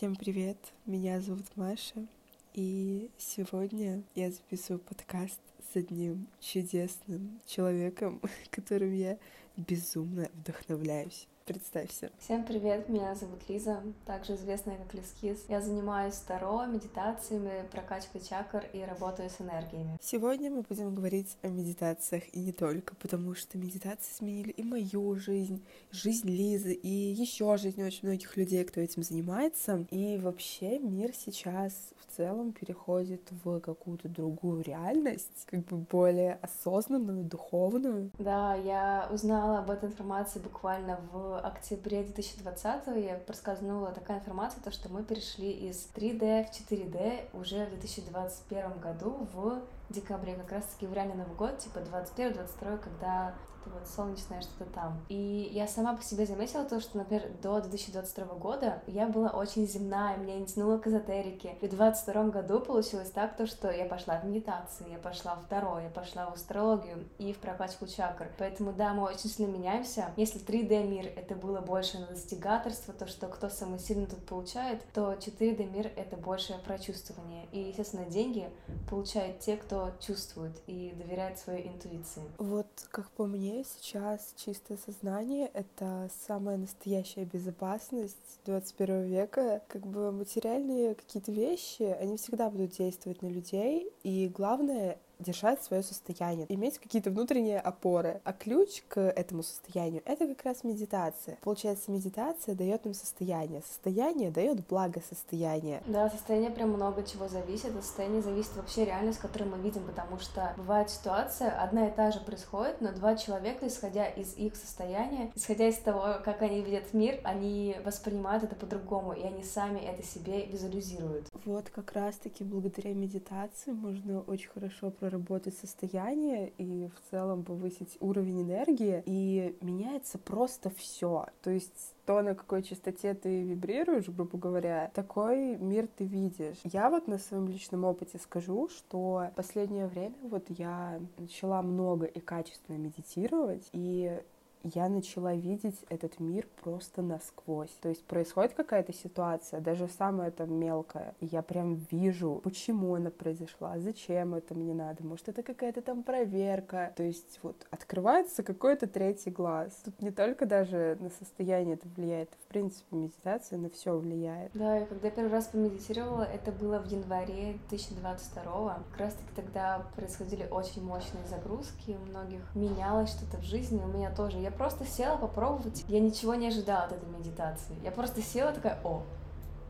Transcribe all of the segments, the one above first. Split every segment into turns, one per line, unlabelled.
Всем привет, меня зовут Маша, и сегодня я записываю подкаст с одним чудесным человеком, которым я безумно вдохновляюсь. Представься.
Всем привет, меня зовут Лиза, также известная как Лискис. Я занимаюсь таро, медитациями, прокачкой чакр и работаю с энергиями.
Сегодня мы будем говорить о медитациях и не только, потому что медитации изменили и мою жизнь, жизнь Лизы, и еще жизнь очень многих людей, кто этим занимается. И вообще мир сейчас в целом переходит в какую-то другую реальность, как бы более осознанную, духовную.
Да, я узнала об этой информации буквально в октябре 2020 я рассказывала такая информация, то, что мы перешли из 3D в 4D уже в 2021 году в декабре, как раз-таки в реальный Новый год, типа 21-22, когда это вот солнечное что-то там. И я сама по себе заметила то, что, например, до 2022 года я была очень земная, меня не тянуло к эзотерике. И в 2022 году получилось так, то, что я пошла в медитацию, я пошла в Таро, я пошла в астрологию и в прокачку чакр. Поэтому, да, мы очень сильно меняемся. Если 3D мир это было больше на достигаторство, то, что кто самый сильный тут получает, то 4D мир это больше про чувствование. И, естественно, деньги получают те, кто чувствует и доверяет своей интуиции.
Вот, как по мне, мне сейчас чистое сознание — это самая настоящая безопасность 21 века. Как бы материальные какие-то вещи, они всегда будут действовать на людей, и главное держать свое состояние, иметь какие-то внутренние опоры. А ключ к этому состоянию — это как раз медитация. Получается, медитация дает нам состояние. Состояние дает благосостояние.
Да, состояние прям много чего зависит. От состояния зависит вообще реальность, которую мы видим, потому что бывает ситуация, одна и та же происходит, но два человека, исходя из их состояния, исходя из того, как они видят мир, они воспринимают это по-другому, и они сами это себе визуализируют.
Вот как раз-таки благодаря медитации можно очень хорошо про проработать состояние и в целом повысить уровень энергии, и меняется просто все. То есть то, на какой частоте ты вибрируешь, грубо говоря, такой мир ты видишь. Я вот на своем личном опыте скажу, что в последнее время вот я начала много и качественно медитировать, и я начала видеть этот мир просто насквозь. То есть происходит какая-то ситуация, даже самая там мелкая, и я прям вижу, почему она произошла, зачем это мне надо, может это какая-то там проверка. То есть вот открывается какой-то третий глаз. Тут не только даже на состояние это влияет, в принципе медитация на все влияет.
Да, я когда первый раз помедитировала, это было в январе 2022 Как раз таки тогда происходили очень мощные загрузки, у многих менялось что-то в жизни, у меня тоже. Я я просто села попробовать. Я ничего не ожидала от этой медитации. Я просто села такая, о,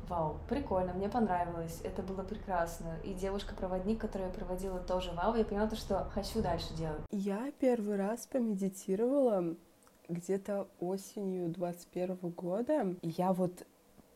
вау, прикольно, мне понравилось, это было прекрасно. И девушка-проводник, которая проводила, тоже вау, я поняла то, что хочу дальше делать.
Я первый раз помедитировала где-то осенью 21 года. Я вот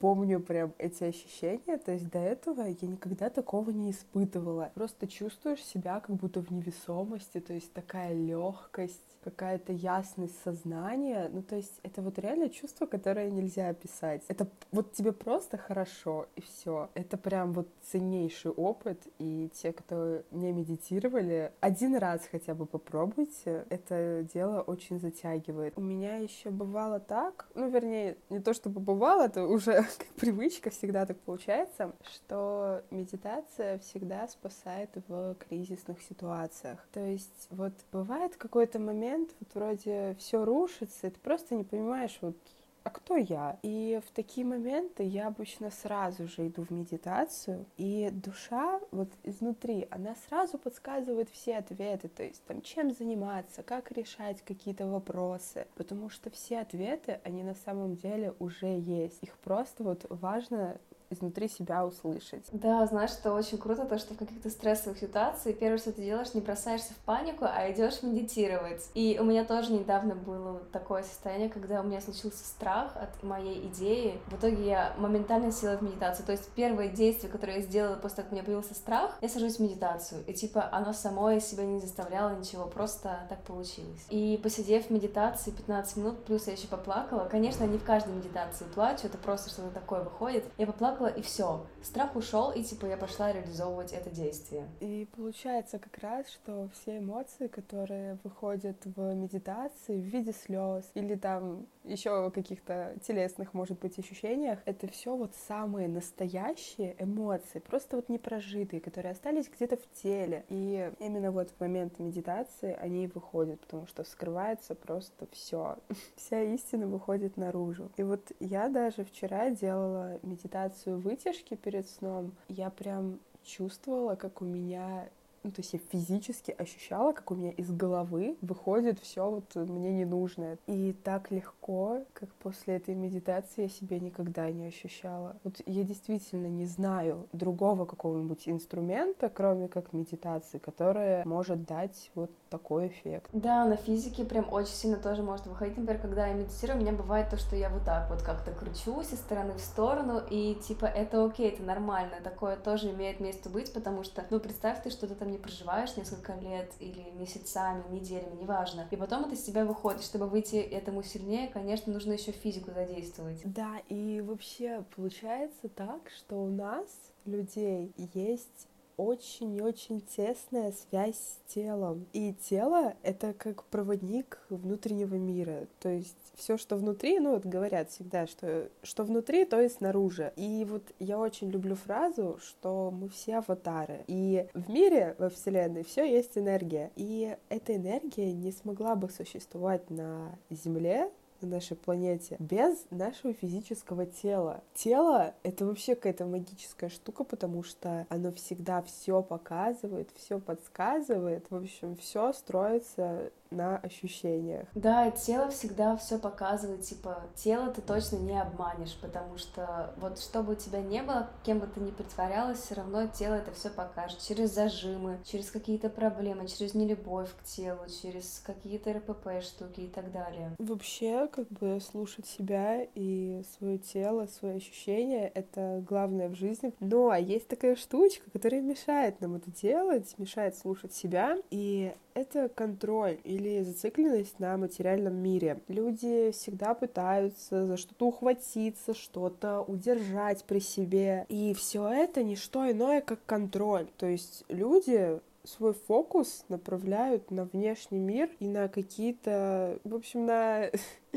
помню прям эти ощущения, то есть до этого я никогда такого не испытывала. Просто чувствуешь себя как будто в невесомости, то есть такая легкость, какая-то ясность сознания. Ну, то есть это вот реально чувство, которое нельзя описать. Это вот тебе просто хорошо, и все. Это прям вот ценнейший опыт, и те, кто не медитировали, один раз хотя бы попробуйте. Это дело очень затягивает. У меня еще бывало так, ну, вернее, не то чтобы бывало, это уже привычка, всегда так получается, что медитация всегда спасает в кризисных ситуациях. То есть вот бывает какой-то момент, вот вроде все рушится, и ты просто не понимаешь, вот а кто я? И в такие моменты я обычно сразу же иду в медитацию, и душа вот изнутри, она сразу подсказывает все ответы, то есть там чем заниматься, как решать какие-то вопросы, потому что все ответы, они на самом деле уже есть. Их просто вот важно изнутри себя услышать.
Да, знаешь, что очень круто, то, что в каких-то стрессовых ситуациях первое, что ты делаешь, не бросаешься в панику, а идешь медитировать. И у меня тоже недавно было такое состояние, когда у меня случился страх от моей идеи. В итоге я моментально села в медитацию. То есть первое действие, которое я сделала после того, как у меня появился страх, я сажусь в медитацию. И типа оно само из себя не заставляло ничего, просто так получилось. И посидев в медитации 15 минут, плюс я еще поплакала. Конечно, не в каждой медитации плачу, это просто что-то такое выходит. Я поплакала заплакала, и все. Страх ушел, и типа я пошла реализовывать это действие.
И получается как раз, что все эмоции, которые выходят в медитации в виде слез или там еще каких-то телесных, может быть, ощущениях. Это все вот самые настоящие эмоции, просто вот не прожитые, которые остались где-то в теле. И именно вот в момент медитации они выходят, потому что вскрывается просто все. Вся истина выходит наружу. И вот я даже вчера делала медитацию вытяжки перед сном. Я прям чувствовала, как у меня ну, то есть я физически ощущала, как у меня из головы выходит все вот мне ненужное. И так легко, как после этой медитации я себя никогда не ощущала. Вот я действительно не знаю другого какого-нибудь инструмента, кроме как медитации, которая может дать вот такой эффект.
Да, на физике прям очень сильно тоже может выходить. Например, когда я медитирую, у меня бывает то, что я вот так вот как-то кручусь из стороны в сторону, и типа это окей, это нормально, такое тоже имеет место быть, потому что, ну, представь ты, что ты там не проживаешь несколько лет или месяцами, неделями, неважно. И потом это из тебя выходит. Чтобы выйти этому сильнее, конечно, нужно еще физику задействовать.
Да, и вообще получается так, что у нас, людей, есть очень и очень тесная связь с телом. И тело — это как проводник внутреннего мира. То есть все, что внутри, ну вот говорят всегда, что что внутри, то и снаружи. И вот я очень люблю фразу, что мы все аватары. И в мире, во Вселенной, все есть энергия. И эта энергия не смогла бы существовать на Земле, на нашей планете без нашего физического тела. Тело — это вообще какая-то магическая штука, потому что оно всегда все показывает, все подсказывает. В общем, все строится на ощущениях.
Да, тело всегда все показывает, типа, тело ты точно не обманешь, потому что вот что бы у тебя не было, кем бы ты ни притворялась, все равно тело это все покажет через зажимы, через какие-то проблемы, через нелюбовь к телу, через какие-то РПП штуки и так далее.
Вообще, как бы слушать себя и свое тело, свои ощущения — это главное в жизни. Но а есть такая штучка, которая мешает нам это делать, мешает слушать себя, и это контроль или зацикленность на материальном мире. Люди всегда пытаются за что-то ухватиться, что-то удержать при себе. И все это не что иное, как контроль. То есть люди свой фокус направляют на внешний мир и на какие-то, в общем, на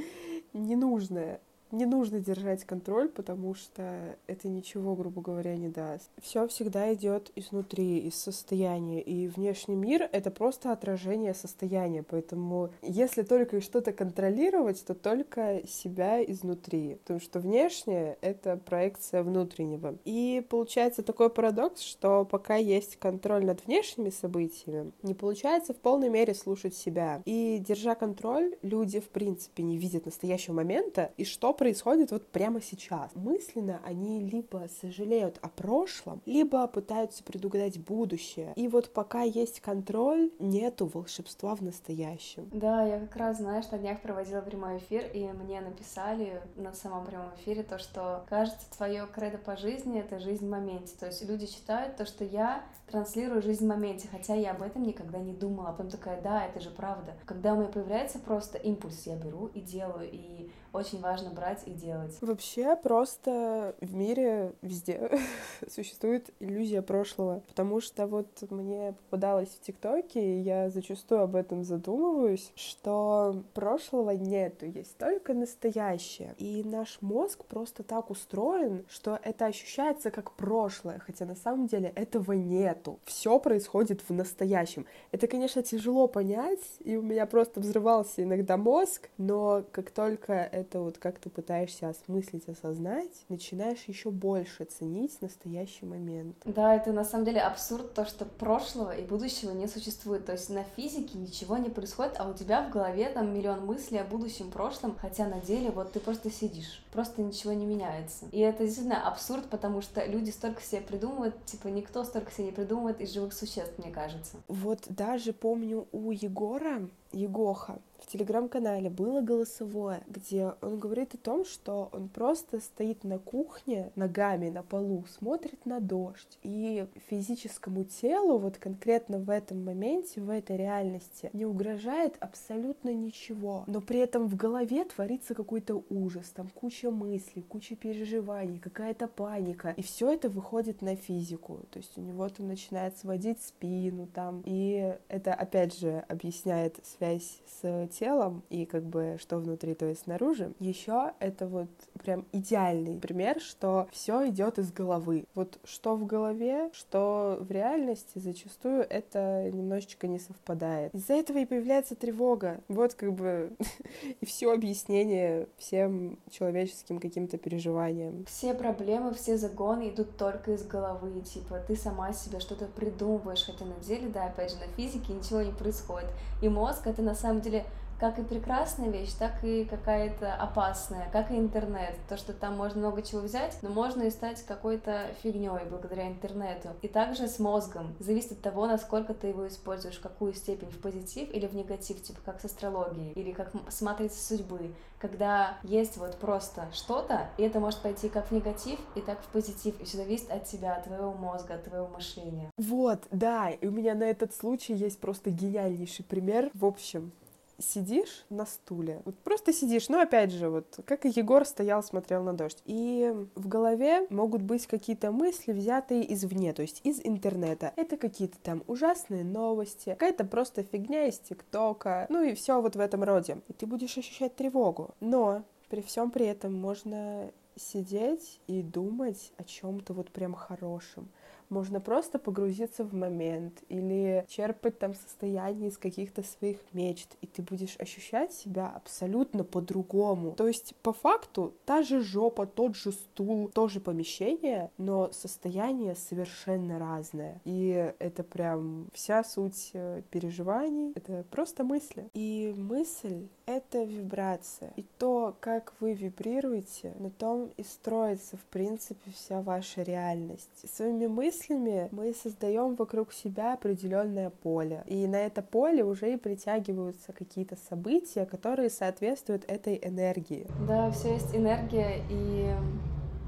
ненужное не нужно держать контроль, потому что это ничего, грубо говоря, не даст. Все всегда идет изнутри, из состояния, и внешний мир — это просто отражение состояния, поэтому если только что-то контролировать, то только себя изнутри, потому что внешнее — это проекция внутреннего. И получается такой парадокс, что пока есть контроль над внешними событиями, не получается в полной мере слушать себя. И держа контроль, люди, в принципе, не видят настоящего момента, и что происходит вот прямо сейчас. Мысленно они либо сожалеют о прошлом, либо пытаются предугадать будущее. И вот пока есть контроль, нету волшебства в настоящем.
Да, я как раз, знаешь, на днях проводила прямой эфир, и мне написали на самом прямом эфире то, что кажется, твое кредо по жизни — это жизнь в моменте. То есть люди считают то, что я транслирую жизнь в моменте, хотя я об этом никогда не думала. А потом такая, да, это же правда. Когда у меня появляется просто импульс, я беру и делаю, и очень важно брать и делать.
Вообще просто в мире везде существует иллюзия прошлого, потому что вот мне попадалось в ТикТоке, и я зачастую об этом задумываюсь, что прошлого нету, есть только настоящее. И наш мозг просто так устроен, что это ощущается как прошлое, хотя на самом деле этого нету. Все происходит в настоящем. Это, конечно, тяжело понять, и у меня просто взрывался иногда мозг, но как только это вот как ты пытаешься осмыслить, осознать, начинаешь еще больше ценить настоящий момент.
Да, это на самом деле абсурд, то, что прошлого и будущего не существует. То есть на физике ничего не происходит, а у тебя в голове там миллион мыслей о будущем, прошлом, хотя на деле вот ты просто сидишь, просто ничего не меняется. И это действительно абсурд, потому что люди столько себе придумывают, типа никто столько себе не придумывает из живых существ, мне кажется.
Вот даже помню у Егора, Егоха, в телеграм-канале было голосовое, где он говорит о том, что он просто стоит на кухне ногами на полу, смотрит на дождь. И физическому телу вот конкретно в этом моменте, в этой реальности не угрожает абсолютно ничего. Но при этом в голове творится какой-то ужас, там куча мыслей, куча переживаний, какая-то паника. И все это выходит на физику. То есть у него там начинает сводить спину там. И это опять же объясняет связь с телом и как бы что внутри, то есть снаружи. Еще это вот прям идеальный пример, что все идет из головы. Вот что в голове, что в реальности зачастую это немножечко не совпадает. Из-за этого и появляется тревога. Вот как бы и все объяснение всем человеческим каким-то переживаниям.
Все проблемы, все загоны идут только из головы. Типа ты сама себе что-то придумываешь, хотя на деле, да, опять же, на физике ничего не происходит. И мозг это на самом деле как и прекрасная вещь, так и какая-то опасная, как и интернет. То, что там можно много чего взять, но можно и стать какой-то фигней благодаря интернету. И также с мозгом. Зависит от того, насколько ты его используешь, какую степень, в позитив или в негатив, типа как с астрологией, или как с матрицей судьбы. Когда есть вот просто что-то, и это может пойти как в негатив, и так в позитив. И все зависит от тебя, от твоего мозга, от твоего мышления.
Вот, да, и у меня на этот случай есть просто гениальнейший пример. В общем, сидишь на стуле, вот просто сидишь, ну, опять же, вот, как и Егор стоял, смотрел на дождь, и в голове могут быть какие-то мысли, взятые извне, то есть из интернета. Это какие-то там ужасные новости, какая-то просто фигня из ТикТока, ну и все вот в этом роде. И ты будешь ощущать тревогу. Но при всем при этом можно сидеть и думать о чем-то вот прям хорошем можно просто погрузиться в момент или черпать там состояние из каких-то своих мечт, и ты будешь ощущать себя абсолютно по-другому. То есть, по факту, та же жопа, тот же стул, то же помещение, но состояние совершенно разное. И это прям вся суть э, переживаний, это просто мысли. И мысль — это вибрация. И то, как вы вибрируете, на том и строится, в принципе, вся ваша реальность. Своими мыслями мыслями мы создаем вокруг себя определенное поле. И на это поле уже и притягиваются какие-то события, которые соответствуют этой энергии.
Да, все есть энергия и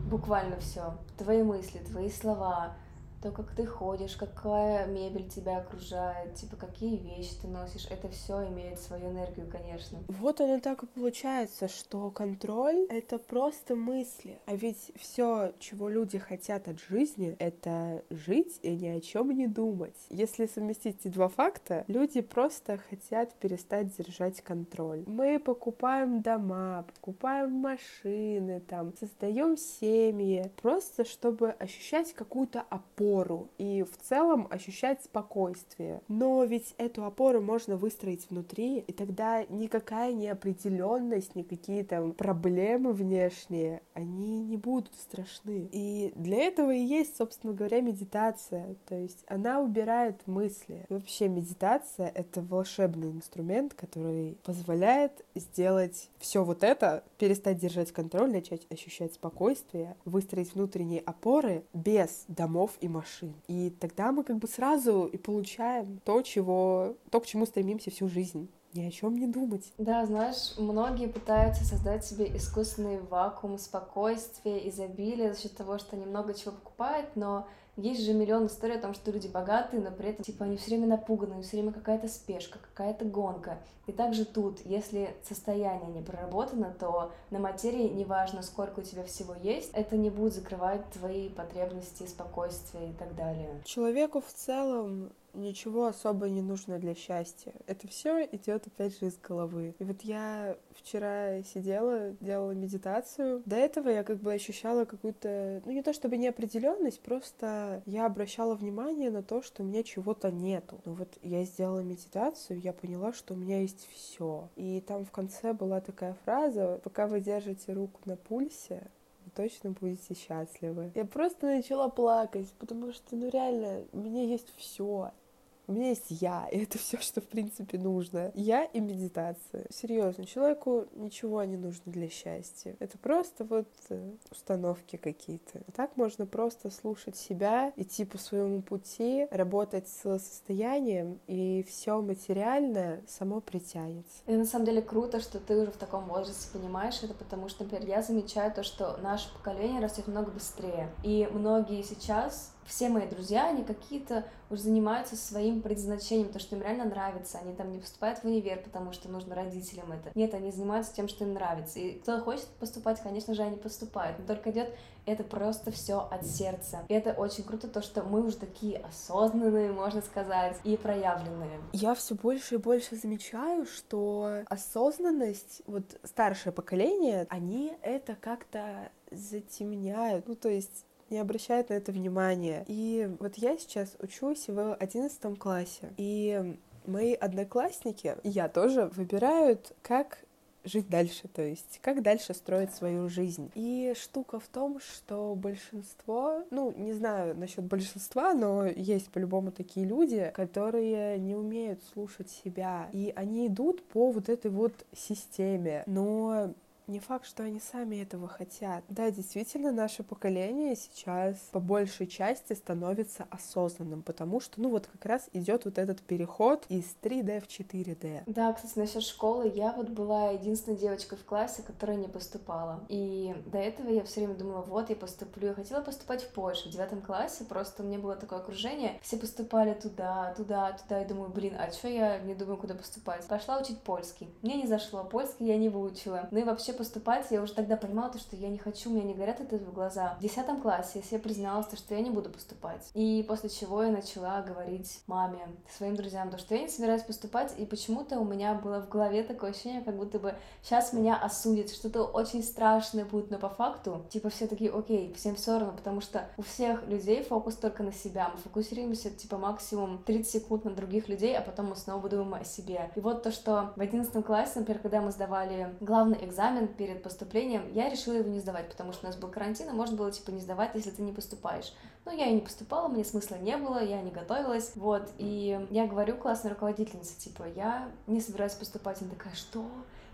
буквально все. Твои мысли, твои слова, то, как ты ходишь, какая мебель тебя окружает, типа какие вещи ты носишь, это все имеет свою энергию, конечно.
Вот оно так и получается, что контроль — это просто мысли. А ведь все, чего люди хотят от жизни, это жить и ни о чем не думать. Если совместить эти два факта, люди просто хотят перестать держать контроль. Мы покупаем дома, покупаем машины, там, создаем семьи, просто чтобы ощущать какую-то опору опору и в целом ощущать спокойствие. Но ведь эту опору можно выстроить внутри, и тогда никакая неопределенность, никакие там проблемы внешние, они не будут страшны. И для этого и есть, собственно говоря, медитация. То есть она убирает мысли. Вообще медитация — это волшебный инструмент, который позволяет сделать все вот это, перестать держать контроль, начать ощущать спокойствие, выстроить внутренние опоры без домов и машин. И тогда мы как бы сразу и получаем то, чего, то, к чему стремимся всю жизнь ни о чем не думать.
Да, знаешь, многие пытаются создать себе искусственный вакуум спокойствия, изобилия за счет того, что они много чего покупают, но есть же миллион историй о том, что люди богатые, но при этом, типа, они все время напуганы, все время какая-то спешка, какая-то гонка. И также тут, если состояние не проработано, то на материи, неважно, сколько у тебя всего есть, это не будет закрывать твои потребности, спокойствие и так далее.
Человеку в целом ничего особо не нужно для счастья. Это все идет опять же из головы. И вот я вчера сидела, делала медитацию. До этого я как бы ощущала какую-то, ну не то чтобы неопределенность, просто я обращала внимание на то, что у меня чего-то нету. Но вот я сделала медитацию, я поняла, что у меня есть все. И там в конце была такая фраза: пока вы держите руку на пульсе, вы точно будете счастливы. Я просто начала плакать, потому что, ну реально, у меня есть все. У меня есть я, и это все, что в принципе нужно. Я и медитация. Серьезно, человеку ничего не нужно для счастья. Это просто вот э, установки какие-то. Так можно просто слушать себя, идти по своему пути, работать с состоянием, и все материальное само притянется.
И на самом деле круто, что ты уже в таком возрасте понимаешь это, потому что, например, я замечаю то, что наше поколение растет много быстрее. И многие сейчас все мои друзья, они какие-то уже занимаются своим предназначением, то, что им реально нравится. Они там не поступают в универ, потому что нужно родителям это. Нет, они занимаются тем, что им нравится. И кто хочет поступать, конечно же, они поступают. Но только идет это просто все от сердца. И это очень круто, то, что мы уже такие осознанные, можно сказать, и проявленные.
Я все больше и больше замечаю, что осознанность, вот старшее поколение, они это как-то затемняют. Ну, то есть не обращают на это внимания. И вот я сейчас учусь в одиннадцатом классе, и мои одноклассники, я тоже, выбирают, как жить дальше, то есть как дальше строить свою жизнь. И штука в том, что большинство, ну, не знаю насчет большинства, но есть по-любому такие люди, которые не умеют слушать себя, и они идут по вот этой вот системе, но не факт, что они сами этого хотят. Да, действительно, наше поколение сейчас по большей части становится осознанным, потому что, ну, вот как раз идет вот этот переход из 3D в 4D.
Да, кстати, насчет школы, я вот была единственной девочкой в классе, которая не поступала. И до этого я все время думала, вот, я поступлю. Я хотела поступать в Польшу в девятом классе, просто у меня было такое окружение, все поступали туда, туда, туда, и думаю, блин, а что я не думаю, куда поступать? Пошла учить польский. Мне не зашло, польский я не выучила. Ну и вообще поступать, я уже тогда понимала, то, что я не хочу, у меня не горят это в глаза. В десятом классе я себе призналась, то, что я не буду поступать. И после чего я начала говорить маме, своим друзьям, то, что я не собираюсь поступать, и почему-то у меня было в голове такое ощущение, как будто бы сейчас меня осудят, что-то очень страшное будет, но по факту, типа, все такие, окей, всем все равно, потому что у всех людей фокус только на себя, мы фокусируемся, типа, максимум 30 секунд на других людей, а потом мы снова думаем о себе. И вот то, что в 11 классе, например, когда мы сдавали главный экзамен перед поступлением, я решила его не сдавать, потому что у нас был карантин, и можно было, типа, не сдавать, если ты не поступаешь. Но я и не поступала, мне смысла не было, я не готовилась, вот, и я говорю классной руководительнице, типа, я не собираюсь поступать, она такая, что?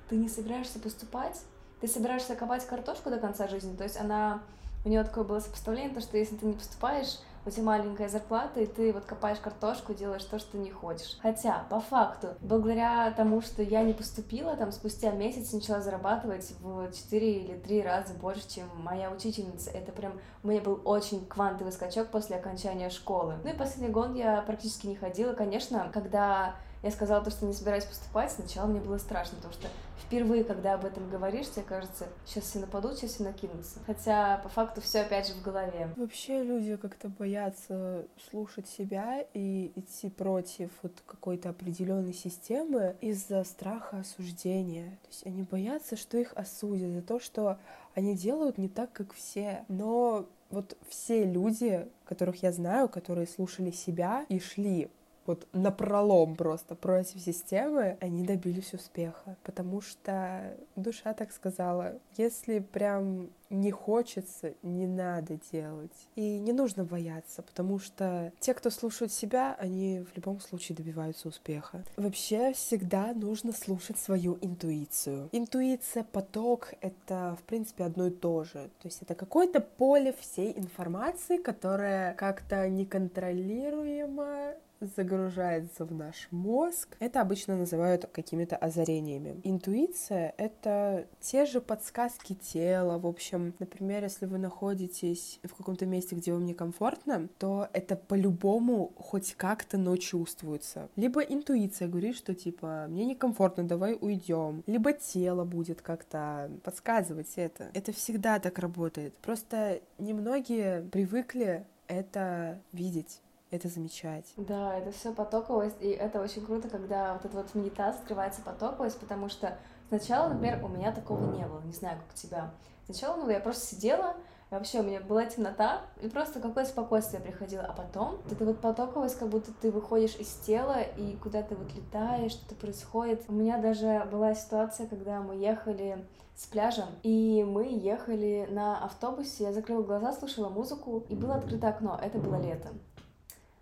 Ты не собираешься поступать? Ты собираешься копать картошку до конца жизни? То есть она, у нее такое было сопоставление, то, что если ты не поступаешь, у тебя маленькая зарплата, и ты вот копаешь картошку, делаешь то, что не хочешь. Хотя, по факту, благодаря тому, что я не поступила, там спустя месяц начала зарабатывать в 4 или 3 раза больше, чем моя учительница. Это прям, у меня был очень квантовый скачок после окончания школы. Ну и последний год я практически не ходила. Конечно, когда я сказала то, что не собираюсь поступать, сначала мне было страшно, потому что впервые, когда об этом говоришь, тебе кажется, сейчас все нападут, сейчас все накинутся. Хотя по факту все опять же в голове.
Вообще люди как-то боятся слушать себя и идти против вот какой-то определенной системы из-за страха осуждения. То есть они боятся, что их осудят за то, что они делают не так, как все. Но вот все люди, которых я знаю, которые слушали себя и шли вот напролом просто против системы, они добились успеха. Потому что душа так сказала, если прям не хочется, не надо делать. И не нужно бояться, потому что те, кто слушают себя, они в любом случае добиваются успеха. Вообще всегда нужно слушать свою интуицию. Интуиция, поток — это, в принципе, одно и то же. То есть это какое-то поле всей информации, которая как-то неконтролируемо загружается в наш мозг. Это обычно называют какими-то озарениями. Интуиция — это те же подсказки тела. В общем, например, если вы находитесь в каком-то месте, где вам некомфортно, то это по-любому хоть как-то, но чувствуется. Либо интуиция говорит, что типа мне некомфортно, давай уйдем. Либо тело будет как-то подсказывать это. Это всегда так работает. Просто немногие привыкли это видеть это замечать.
Да, это все потоковость, и это очень круто, когда вот эта вот медитация открывается потоковость, потому что сначала, например, у меня такого не было, не знаю, как у тебя. Сначала, ну, я просто сидела, и вообще у меня была темнота, и просто какое спокойствие приходило. А потом эта вот потоковость, как будто ты выходишь из тела, и куда ты вот летаешь, что-то происходит. У меня даже была ситуация, когда мы ехали с пляжа, и мы ехали на автобусе, я закрыла глаза, слушала музыку, и было открыто окно, это было лето.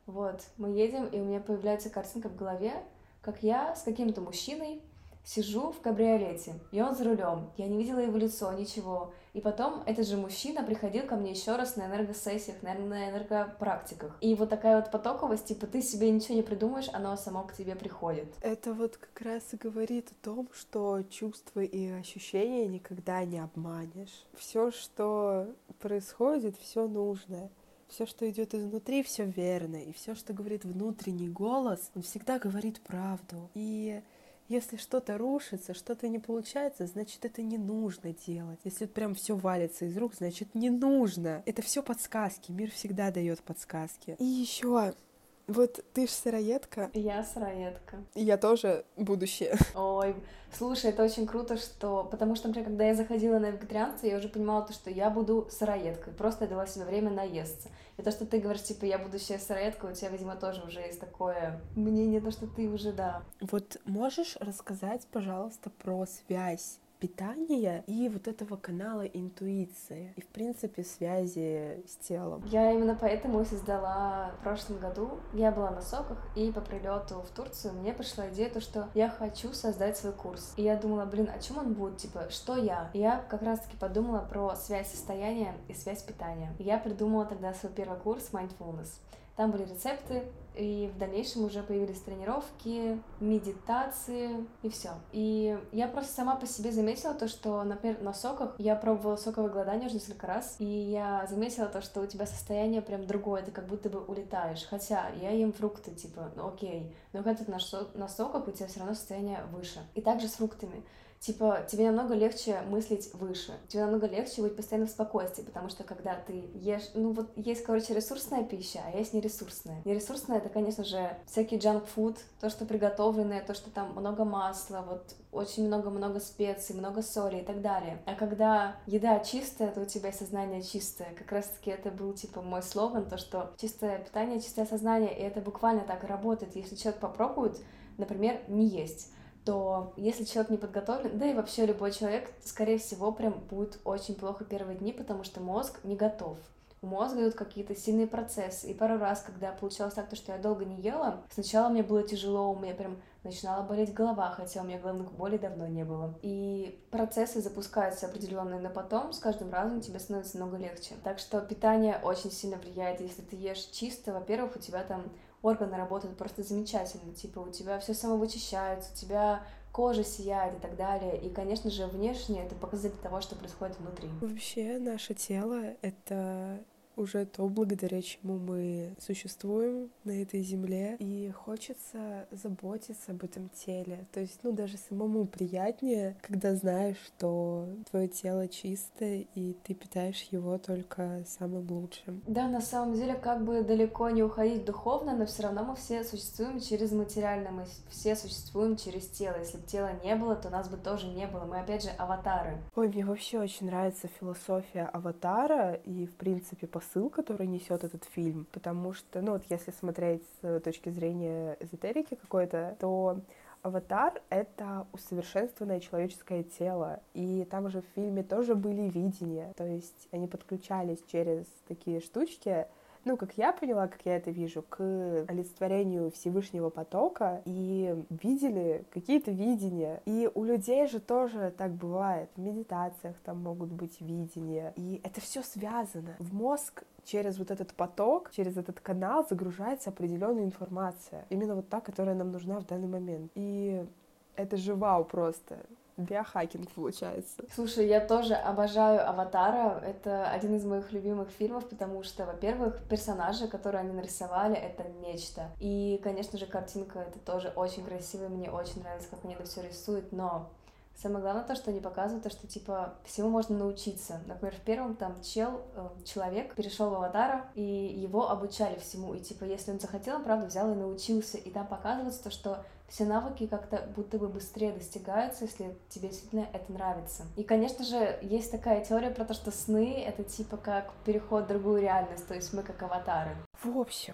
Вот, мы едем, и у меня появляется картинка в голове, как я с каким-то мужчиной сижу в кабриолете, и он за рулем. Я не видела его лицо, ничего. И потом этот же мужчина приходил ко мне еще раз на энергосессиях, наверное, на энергопрактиках. И вот такая вот потоковость, типа ты себе ничего не придумаешь, оно само к тебе приходит.
Это вот как раз и говорит о том, что чувства и ощущения никогда не обманешь. Все, что происходит, все нужное. Все, что идет изнутри, все верно. И все, что говорит внутренний голос, он всегда говорит правду. И если что-то рушится, что-то не получается, значит, это не нужно делать. Если прям все валится из рук, значит, не нужно. Это все подсказки. Мир всегда дает подсказки. И еще вот ты ж сыроедка.
Я сыроедка.
Я тоже будущее.
Ой, слушай, это очень круто, что... Потому что, например, когда я заходила на вегетарианство, я уже понимала то, что я буду сыроедкой. Просто я дала себе время наесться. И то, что ты говоришь, типа, я будущая сыроедка, у тебя, видимо, тоже уже есть такое мнение, то, что ты уже, да.
Вот можешь рассказать, пожалуйста, про связь питания и вот этого канала интуиции и, в принципе, связи с телом.
Я именно поэтому и создала в прошлом году. Я была на соках, и по прилету в Турцию мне пришла идея, то, что я хочу создать свой курс. И я думала, блин, о чем он будет? Типа, что я? И я как раз-таки подумала про связь состояния и связь питания. И я придумала тогда свой первый курс Mindfulness. Там были рецепты, и в дальнейшем уже появились тренировки, медитации и все. И я просто сама по себе заметила то, что, например, на соках я пробовала соковое голодание уже несколько раз, и я заметила то, что у тебя состояние прям другое, ты как будто бы улетаешь. Хотя я ем фрукты, типа, ну окей, но когда ты на, на соках, у тебя все равно состояние выше. И также с фруктами типа, тебе намного легче мыслить выше, тебе намного легче быть постоянно в спокойствии, потому что когда ты ешь, ну вот есть, короче, ресурсная пища, а есть нересурсная. Нересурсная — это, конечно же, всякий джанк-фуд, то, что приготовленное, то, что там много масла, вот очень много-много специй, много соли и так далее. А когда еда чистая, то у тебя сознание чистое. Как раз-таки это был, типа, мой слоган, то, что чистое питание, чистое сознание, и это буквально так и работает. Если человек попробует, например, не есть, то если человек не подготовлен, да и вообще любой человек, скорее всего, прям будет очень плохо первые дни, потому что мозг не готов. У мозга идут какие-то сильные процессы. И пару раз, когда получалось так, то, что я долго не ела, сначала мне было тяжело, у меня прям начинала болеть голова, хотя у меня головных болей давно не было. И процессы запускаются определенные, но потом с каждым разом тебе становится много легче. Так что питание очень сильно влияет. Если ты ешь чисто, во-первых, у тебя там органы работают просто замечательно. Типа у тебя все самовычищается, у тебя кожа сияет и так далее. И, конечно же, внешне это показатель того, что происходит внутри.
Вообще, наше тело — это уже то, благодаря чему мы существуем на этой земле. И хочется заботиться об этом теле. То есть, ну, даже самому приятнее, когда знаешь, что твое тело чистое, и ты питаешь его только самым лучшим.
Да, на самом деле, как бы далеко не уходить духовно, но все равно мы все существуем через материальное, мы все существуем через тело. Если бы тела не было, то нас бы тоже не было. Мы, опять же, аватары.
Ой, мне вообще очень нравится философия аватара и, в принципе, по посыл, который несет этот фильм, потому что, ну вот если смотреть с точки зрения эзотерики какой-то, то Аватар — это усовершенствованное человеческое тело, и там же в фильме тоже были видения, то есть они подключались через такие штучки, ну, как я поняла, как я это вижу, к олицетворению Всевышнего потока и видели какие-то видения. И у людей же тоже так бывает. В медитациях там могут быть видения. И это все связано. В мозг через вот этот поток, через этот канал загружается определенная информация. Именно вот та, которая нам нужна в данный момент. И это же вау просто биохакинг получается.
Слушай, я тоже обожаю «Аватара». Это один из моих любимых фильмов, потому что, во-первых, персонажи, которые они нарисовали, это нечто. И, конечно же, картинка это тоже очень красивая, мне очень нравится, как они это все рисуют, но Самое главное то, что они показывают, то, что, типа, всему можно научиться. Например, в первом там чел, э, человек перешел в аватара, и его обучали всему. И, типа, если он захотел, он, правда, взял и научился. И там показывается то, что все навыки как-то будто бы быстрее достигаются, если тебе действительно это нравится. И, конечно же, есть такая теория про то, что сны — это, типа, как переход в другую реальность, то есть мы как аватары.
В общем,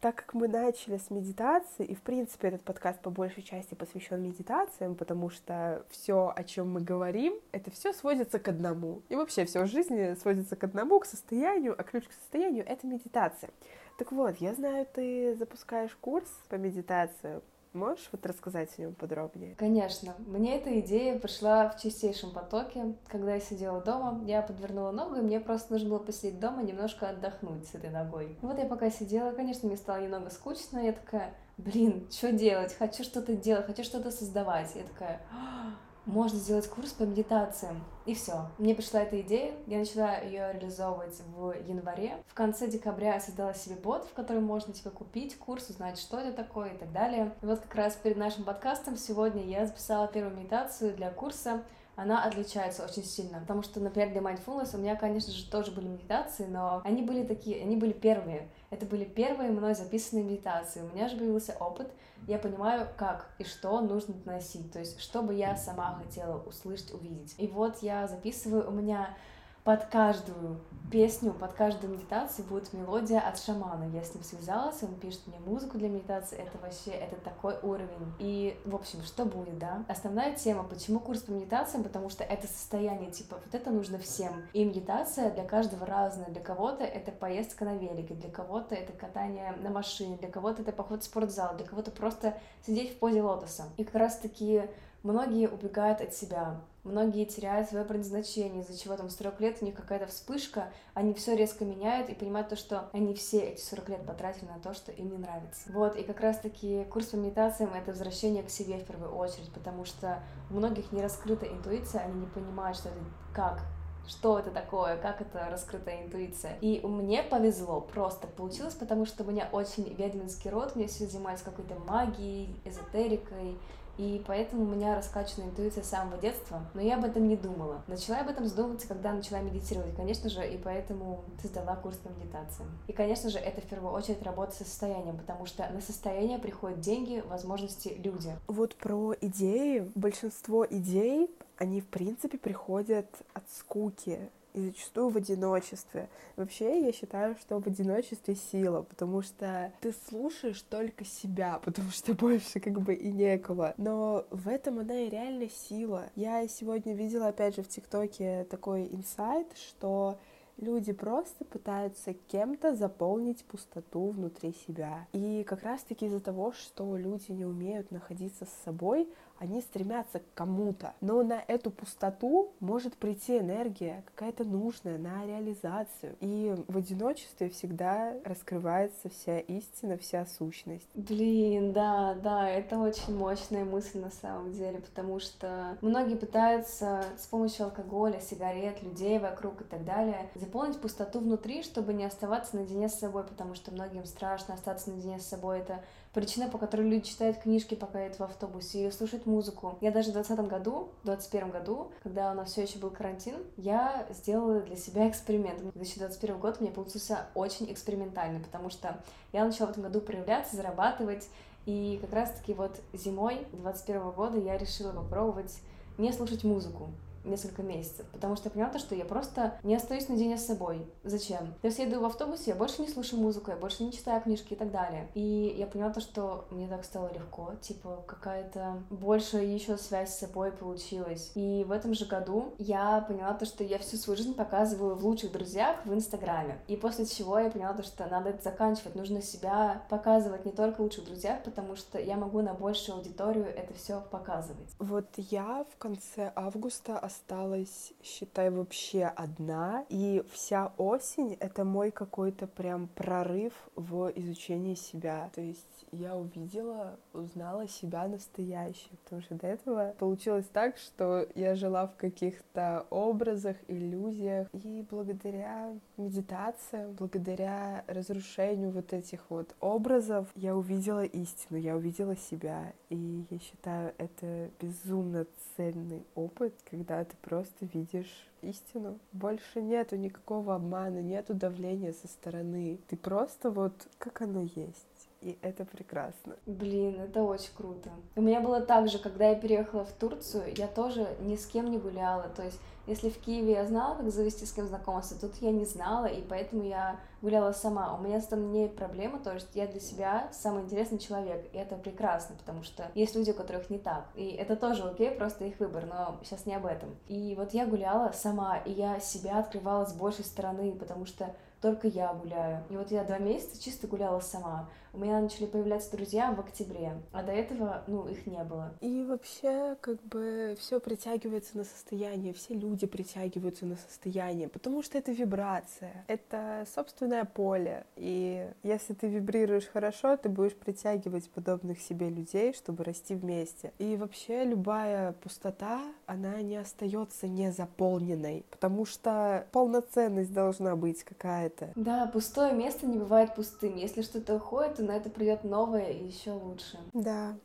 так как мы начали с медитации, и в принципе этот подкаст по большей части посвящен медитациям, потому что все, о чем мы говорим, это все сводится к одному. И вообще все в жизни сводится к одному, к состоянию, а ключ к состоянию — это медитация. Так вот, я знаю, ты запускаешь курс по медитации. Можешь вот рассказать о нем подробнее?
Конечно. Мне эта идея пришла в чистейшем потоке. Когда я сидела дома, я подвернула ногу, и мне просто нужно было посидеть дома, немножко отдохнуть с этой ногой. Вот я пока сидела, конечно, мне стало немного скучно, я такая, блин, что делать? Хочу что-то делать, хочу что-то создавать. Я такая, «А, можно сделать курс по медитациям. И все. Мне пришла эта идея, я начала ее реализовывать в январе. В конце декабря я создала себе бот, в котором можно типа купить курс, узнать, что это такое и так далее. И вот как раз перед нашим подкастом сегодня я записала первую медитацию для курса она отличается очень сильно. Потому что, например, для mindfulness у меня, конечно же, тоже были медитации, но они были такие, они были первые. Это были первые мной записанные медитации. У меня же появился опыт, я понимаю, как и что нужно доносить, то есть, что бы я сама хотела услышать, увидеть. И вот я записываю, у меня под каждую песню, под каждую медитацию будет мелодия от шамана. Я с ним связалась, он пишет мне музыку для медитации, это вообще, это такой уровень. И, в общем, что будет, да? Основная тема, почему курс по медитациям, потому что это состояние, типа, вот это нужно всем. И медитация для каждого разная. Для кого-то это поездка на велике, для кого-то это катание на машине, для кого-то это поход в спортзал, для кого-то просто сидеть в позе лотоса. И как раз-таки многие убегают от себя, многие теряют свое предназначение, из-за чего там 40 лет у них какая-то вспышка, они все резко меняют и понимают то, что они все эти 40 лет потратили на то, что им не нравится. Вот, и как раз-таки курс по медитациям — это возвращение к себе в первую очередь, потому что у многих не раскрыта интуиция, они не понимают, что это как что это такое, как это раскрытая интуиция. И мне повезло, просто получилось, потому что у меня очень ведьминский род, мне все занимались какой-то магией, эзотерикой, и поэтому у меня раскачана интуиция с самого детства, но я об этом не думала. Начала об этом задумываться, когда начала медитировать, конечно же, и поэтому создала курс по медитации. И, конечно же, это в первую очередь работа со состоянием, потому что на состояние приходят деньги, возможности, люди.
Вот про идеи. Большинство идей, они, в принципе, приходят от скуки и зачастую в одиночестве. Вообще, я считаю, что в одиночестве сила, потому что ты слушаешь только себя, потому что больше как бы и некого. Но в этом она и реально сила. Я сегодня видела, опять же, в ТикТоке такой инсайт, что люди просто пытаются кем-то заполнить пустоту внутри себя. И как раз-таки из-за того, что люди не умеют находиться с собой, они стремятся к кому-то. Но на эту пустоту может прийти энергия, какая-то нужная, на реализацию. И в одиночестве всегда раскрывается вся истина, вся сущность.
Блин, да, да, это очень мощная мысль на самом деле, потому что многие пытаются с помощью алкоголя, сигарет, людей вокруг и так далее заполнить пустоту внутри, чтобы не оставаться наедине с собой, потому что многим страшно остаться наедине с собой. Это причина, по которой люди читают книжки, пока едут в автобусе, или слушают музыку. Я даже в 2020 году, в 2021 году, когда у нас все еще был карантин, я сделала для себя эксперимент. 2021 год мне получился очень экспериментальный, потому что я начала в этом году проявляться, зарабатывать, и как раз-таки вот зимой 2021 года я решила попробовать не слушать музыку несколько месяцев, потому что я поняла, что я просто не остаюсь наедине с собой. Зачем? То есть я иду в автобусе, я больше не слушаю музыку, я больше не читаю книжки и так далее. И я поняла то, что мне так стало легко, типа какая-то больше еще связь с собой получилась. И в этом же году я поняла то, что я всю свою жизнь показываю в лучших друзьях в Инстаграме. И после чего я поняла то, что надо это заканчивать, нужно себя показывать не только в лучших друзьях, потому что я могу на большую аудиторию это все показывать.
Вот я в конце августа осталась, считай, вообще одна. И вся осень — это мой какой-то прям прорыв в изучении себя. То есть я увидела, узнала себя настоящей, потому что до этого получилось так, что я жила в каких-то образах, иллюзиях, и благодаря медитациям, благодаря разрушению вот этих вот образов я увидела истину, я увидела себя, и я считаю, это безумно ценный опыт, когда ты просто видишь истину. Больше нету никакого обмана, нету давления со стороны. Ты просто вот как оно есть и это прекрасно.
Блин, это очень круто. У меня было так же, когда я переехала в Турцию, я тоже ни с кем не гуляла, то есть если в Киеве я знала, как завести с кем знакомство, тут я не знала, и поэтому я гуляла сама. У меня с не проблема, то есть я для себя самый интересный человек, и это прекрасно, потому что есть люди, у которых не так, и это тоже окей, просто их выбор, но сейчас не об этом. И вот я гуляла сама, и я себя открывала с большей стороны, потому что только я гуляю. И вот я два месяца чисто гуляла сама. У меня начали появляться друзья в октябре, а до этого, ну, их не было.
И вообще, как бы, все притягивается на состояние, все люди притягиваются на состояние, потому что это вибрация, это собственное поле. И если ты вибрируешь хорошо, ты будешь притягивать подобных себе людей, чтобы расти вместе. И вообще любая пустота, она не остается незаполненной, потому что полноценность должна быть какая-то.
Да, пустое место не бывает пустым. Если что-то уходит, то на это придет новое и еще лучше.
Да,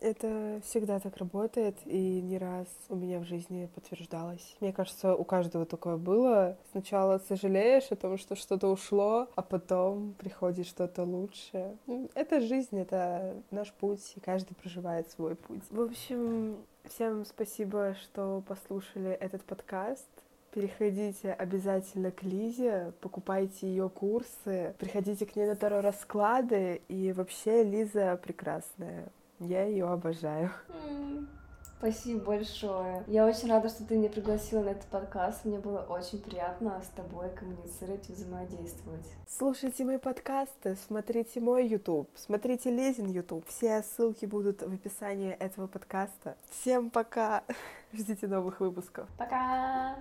это всегда так работает, и не раз у меня в жизни подтверждалось. Мне кажется, у каждого такое было. Сначала сожалеешь о том, что что-то ушло, а потом приходит что-то лучшее. Это жизнь, это наш путь, и каждый проживает свой путь. В общем, всем спасибо, что послушали этот подкаст переходите обязательно к Лизе, покупайте ее курсы, приходите к ней на Таро расклады, и вообще Лиза прекрасная. Я ее обожаю.
Спасибо большое. Я очень рада, что ты меня пригласила на этот подкаст. Мне было очень приятно с тобой коммуницировать и взаимодействовать.
Слушайте мои подкасты, смотрите мой YouTube, смотрите Лезин YouTube. Все ссылки будут в описании этого подкаста. Всем пока! Ждите новых выпусков.
Пока!